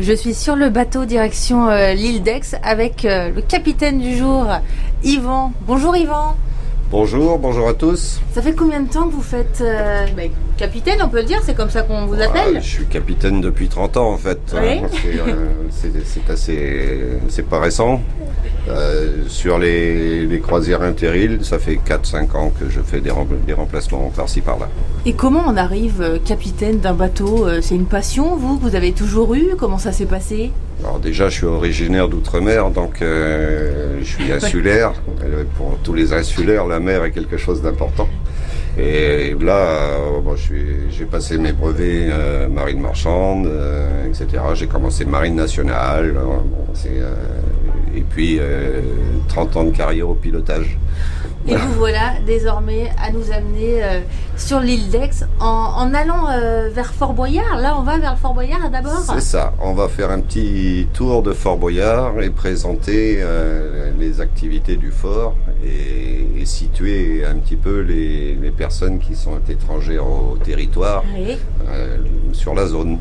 Je suis sur le bateau direction euh, l'île d'Aix avec euh, le capitaine du jour, Yvan. Bonjour Yvan. Bonjour, bonjour à tous. Ça fait combien de temps que vous faites euh, bah, capitaine, on peut le dire, c'est comme ça qu'on vous appelle Ah, je suis capitaine depuis 30 ans en fait. Oui. C'est, euh, c'est- assez. C'est pas récent. Euh, sur les, les croisières interil, ça fait 4-5 ans que je fais des, rem- des remplacements par-ci par-là. Et comment on arrive euh, capitaine d'un bateau Euh, C'est une passion, vous, que vous avez toujours eu Comment ça s'est passé? Alors déjà, je suis originaire d'outre-mer, donc euh, je suis insulaire. Euh, Pour tous les insulaires, la mer est quelque chose d'important. Et là, euh, j'ai passé mes brevets euh, marine marchande, euh, etc. J'ai commencé marine nationale. euh, et puis euh, 30 ans de carrière au pilotage. Et vous voilà désormais à nous amener euh, sur l'île d'Aix en, en allant euh, vers Fort Boyard. Là, on va vers le Fort Boyard d'abord C'est ça. On va faire un petit tour de Fort Boyard et présenter euh, les activités du fort et, et situer un petit peu les, les personnes qui sont étrangères au territoire Oui. sur la zone.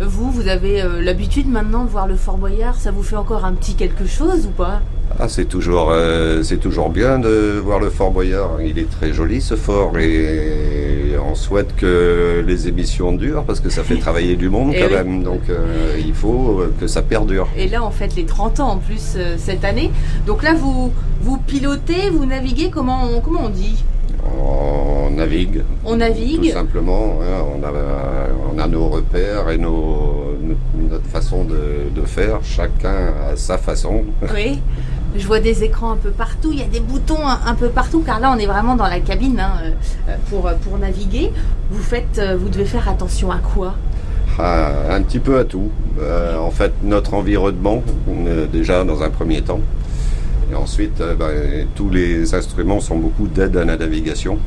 Vous, vous avez euh, l'habitude maintenant de voir le Fort Boyard. Ça vous fait encore un petit quelque chose ou pas? Ah, c'est toujours, euh, c'est toujours bien de voir le Fort Boyard. Il est très joli ce fort et on souhaite que les émissions durent parce que ça fait travailler du monde Eh quand oui. même. Donc euh, il faut que ça perdure. Et là, on fête les 30 ans en plus euh, cette année. Donc là, vous, vous pilotez, vous naviguez, comment on, comment on dit? Navigue. On Tout navigue simplement, hein, on, a, on a nos repères et nos, notre façon de, de faire, chacun à sa façon. Oui. Je vois des écrans un peu partout, il y a des boutons un, peu partout, car là on est vraiment dans la cabine hein, euh, pour, pour naviguer. Vous faites, euh, vous devez faire attention à quoi? Ah, un petit peu à tout. Euh, en fait, notre environnement, euh, déjà dans un premier temps. Et ensuite, euh, ben, tous les instruments sont beaucoup d'aide à la navigation.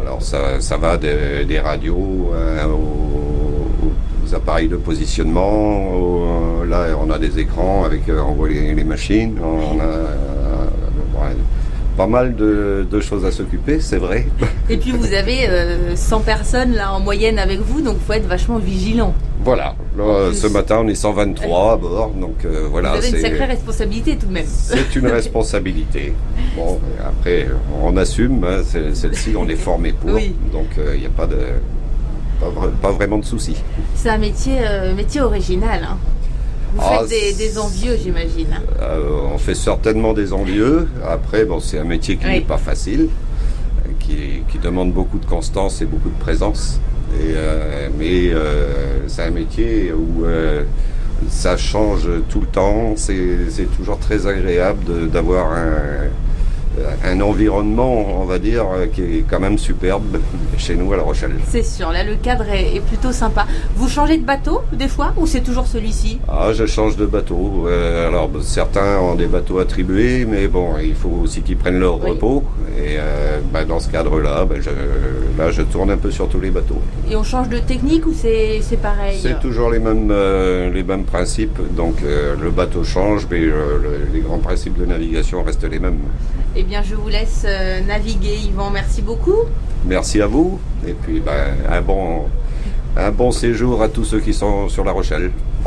Alors ça, ça va des, des radios euh, aux, appareils de positionnement. au- là, on a des écrans avec euh, on voit les, machines. On a euh, pas mal de, choses à s'occuper, c'est vrai. Et puis vous avez euh, 100 personnes là en moyenne avec vous, donc faut être vachement vigilant. Voilà. Là, ce matin, on est 123 à bord, donc euh, voilà. vous avez une c'est- sacrée responsabilité tout de même. C'est une responsabilité. Bon, après, on assume. hein, Celle-ci, on est formé pour. Oui. Donc, il n'y a pas de. Pas, vra- pas vraiment de soucis. C'est un métier, euh, métier original. hein. Vous Ah, faites des, envieux, j'imagine. Euh, on fait certainement des envieux. Après, bon, c'est un métier qui Oui. n'est pas facile, euh, qui, qui demande beaucoup de constance et beaucoup de présence. Euh, mais euh, c'est un métier où euh, ça change tout le temps. C'est toujours très agréable d'avoir un, un environnement, on va dire, euh, qui est quand même superbe chez nous à La Rochelle. C'est sûr, là le cadre est, est plutôt sympa. Vous changez de bateau des fois ou c'est toujours celui-ci? Ah, je change de bateau. Euh, alors, certains ont des bateaux attribués, mais bon, il faut aussi qu'ils prennent leur Oui. repos. Et euh, ben, dans ce cadre-là, ben, je, là, je tourne un peu sur tous les bateaux. Et on change de technique ou c'est c'est pareil? C'est toujours les mêmes, euh, les mêmes principes. Donc, euh, le bateau change, mais euh, le- les grands principes de navigation restent les mêmes. Eh bien, je vous laisse euh, naviguer, Yvan. Merci beaucoup. Merci à vous. Et puis, ben, un bon, un bon séjour à tous ceux qui sont sur La Rochelle.